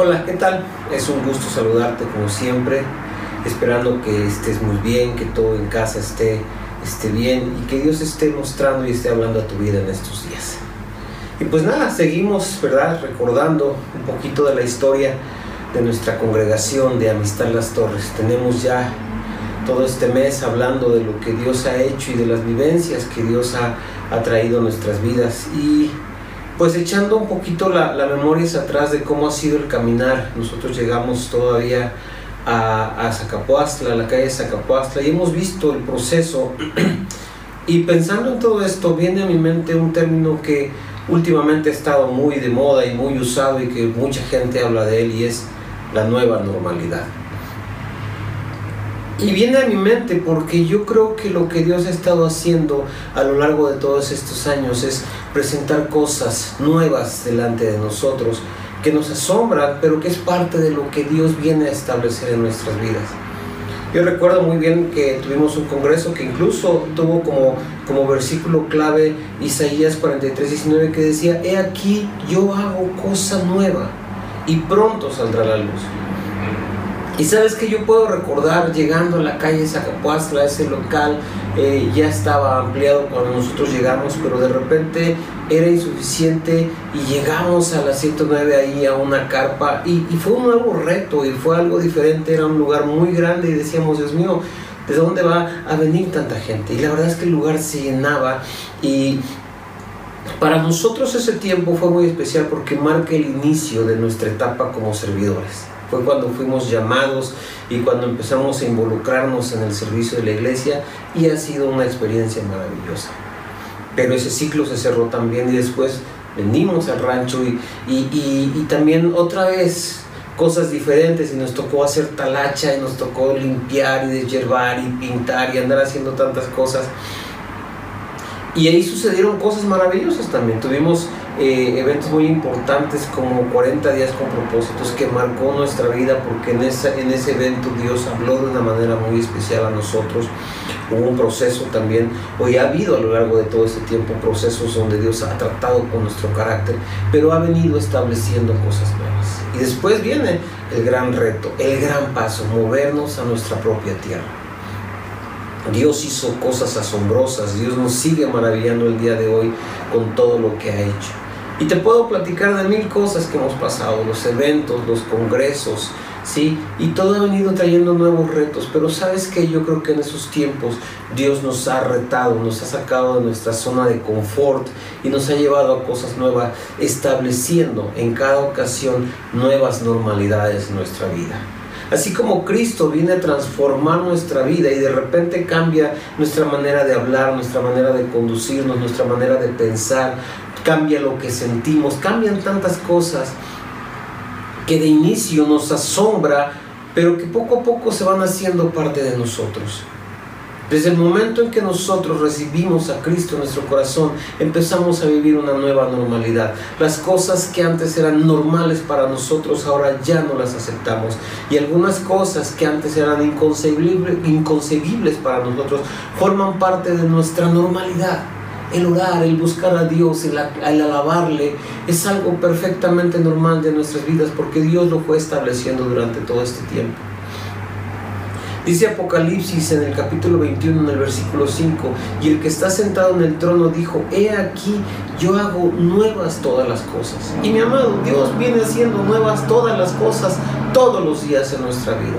Hola, ¿qué tal? Es un gusto saludarte como siempre, esperando que estés muy bien, que todo en casa esté, esté bien y que Dios esté mostrando y esté hablando a tu vida en estos días. Y pues nada, seguimos, ¿verdad? Recordando un poquito de la historia de nuestra congregación de Amistad Las Torres. Tenemos ya todo este mes hablando de lo que Dios ha hecho y de las vivencias que Dios ha, ha traído a nuestras vidas. Y pues echando un poquito la, la memoria hacia atrás de cómo ha sido el caminar, nosotros llegamos todavía a, a Zacapuastla, a la calle Zacapuastla, y hemos visto el proceso. y pensando en todo esto, viene a mi mente un término que últimamente ha estado muy de moda y muy usado y que mucha gente habla de él y es la nueva normalidad. Y viene a mi mente porque yo creo que lo que Dios ha estado haciendo a lo largo de todos estos años es presentar cosas nuevas delante de nosotros que nos asombran, pero que es parte de lo que Dios viene a establecer en nuestras vidas. Yo recuerdo muy bien que tuvimos un congreso que incluso tuvo como, como versículo clave Isaías 43, 19 que decía, he aquí yo hago cosa nueva y pronto saldrá la luz. Y sabes que yo puedo recordar llegando a la calle Zacapuastla, ese local eh, ya estaba ampliado cuando nosotros llegamos, pero de repente era insuficiente y llegamos a las 109 ahí a una carpa y, y fue un nuevo reto y fue algo diferente, era un lugar muy grande y decíamos, Dios mío, ¿de dónde va a venir tanta gente? Y la verdad es que el lugar se llenaba y para nosotros ese tiempo fue muy especial porque marca el inicio de nuestra etapa como servidores. Fue cuando fuimos llamados y cuando empezamos a involucrarnos en el servicio de la iglesia y ha sido una experiencia maravillosa. Pero ese ciclo se cerró también y después venimos al rancho y, y, y, también otra vez cosas diferentes y nos tocó hacer talacha y nos tocó limpiar y deshiervar y pintar y andar haciendo tantas cosas. Y ahí sucedieron cosas maravillosas también. Tuvimos eh, eventos muy importantes como 40 días con propósitos que marcó nuestra vida porque en, esa, en ese evento Dios habló de una manera muy especial a nosotros. Hubo un proceso también, hoy ha habido a lo largo de todo este tiempo procesos donde Dios ha tratado con nuestro carácter, pero ha venido estableciendo cosas nuevas. Y después viene el gran reto, el gran paso, movernos a nuestra propia tierra. Dios hizo cosas asombrosas, Dios nos sigue maravillando el día de hoy con todo lo que ha hecho. Y te puedo platicar de mil cosas que hemos pasado, los eventos, los congresos, ¿sí? Y todo ha venido trayendo nuevos retos, pero sabes que yo creo que en esos tiempos Dios nos ha retado, nos ha sacado de nuestra zona de confort y nos ha llevado a cosas nuevas, estableciendo en cada ocasión nuevas normalidades en nuestra vida. Así como Cristo viene a transformar nuestra vida y de repente cambia nuestra manera de hablar, nuestra manera de conducirnos, nuestra manera de pensar, cambia lo que sentimos, cambian tantas cosas que de inicio nos asombra, pero que poco a poco se van haciendo parte de nosotros. Desde el momento en que nosotros recibimos a Cristo en nuestro corazón, empezamos a vivir una nueva normalidad. Las cosas que antes eran normales para nosotros, ahora ya no las aceptamos. Y algunas cosas que antes eran inconcebibles, para nosotros, forman parte de nuestra normalidad. El orar, el buscar a Dios, el, el, alabarle, es algo perfectamente normal de nuestras vidas porque Dios lo fue estableciendo durante todo este tiempo. Dice Apocalipsis en el capítulo 21, en el versículo 5, y el que está sentado en el trono dijo, he aquí, yo hago nuevas todas las cosas. Y mi amado, Dios viene haciendo nuevas todas las cosas todos los días en nuestra vida.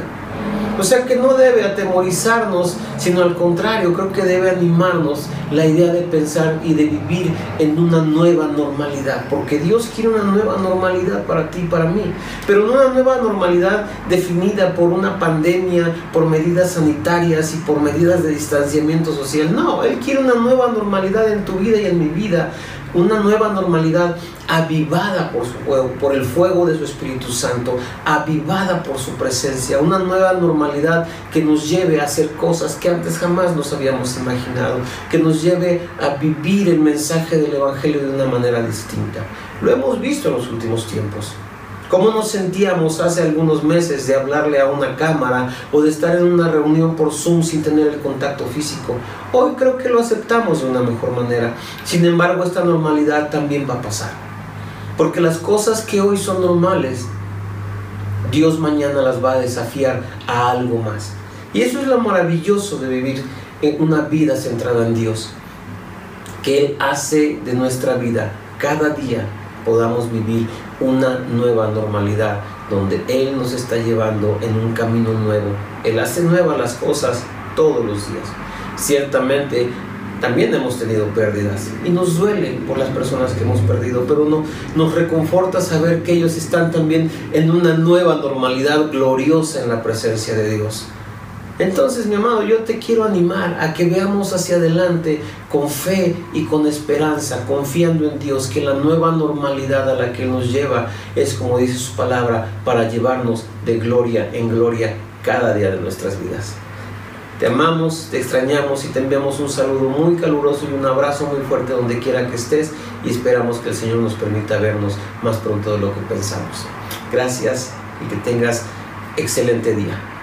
O sea que no debe atemorizarnos, sino al contrario, creo que debe animarnos la idea de pensar y de vivir en una nueva normalidad, porque Dios quiere una nueva normalidad para ti y para mí, pero no una nueva normalidad definida por una pandemia, por medidas sanitarias y por medidas de distanciamiento social. No, Él quiere una nueva normalidad en tu vida y en mi vida, una nueva normalidad avivada por su fuego, por el fuego de su Espíritu Santo, avivada por su presencia, una nueva normalidad que nos lleve a hacer cosas que antes jamás nos habíamos imaginado, que nos lleve a vivir el mensaje del Evangelio de una manera distinta. Lo hemos visto en los últimos tiempos. ¿Cómo nos sentíamos hace algunos meses de hablarle a una cámara o de estar en una reunión por Zoom sin tener el contacto físico? Hoy creo que lo aceptamos de una mejor manera. Sin embargo, esta normalidad también va a pasar. Porque las cosas que hoy son normales Dios mañana las va a desafiar a algo más. Y eso es lo maravilloso de vivir en una vida centrada en Dios. Que Él hace de nuestra vida cada día podamos vivir una nueva normalidad donde Él nos está llevando en un camino nuevo. Él hace nuevas las cosas todos los días. Ciertamente también hemos tenido pérdidas y nos duele por las personas que hemos perdido, pero no, nos reconforta saber que ellos están también en una nueva normalidad gloriosa en la presencia de Dios. Entonces, mi amado, yo te quiero animar a que veamos hacia adelante con fe y con esperanza, confiando en Dios, que la nueva normalidad a la que nos lleva es, como dice su palabra, para llevarnos de gloria en gloria cada día de nuestras vidas. Te amamos, te extrañamos y te enviamos un saludo muy caluroso y un abrazo muy fuerte donde quiera que estés y esperamos que el Señor nos permita vernos más pronto de lo que pensamos. Gracias y que tengas excelente día.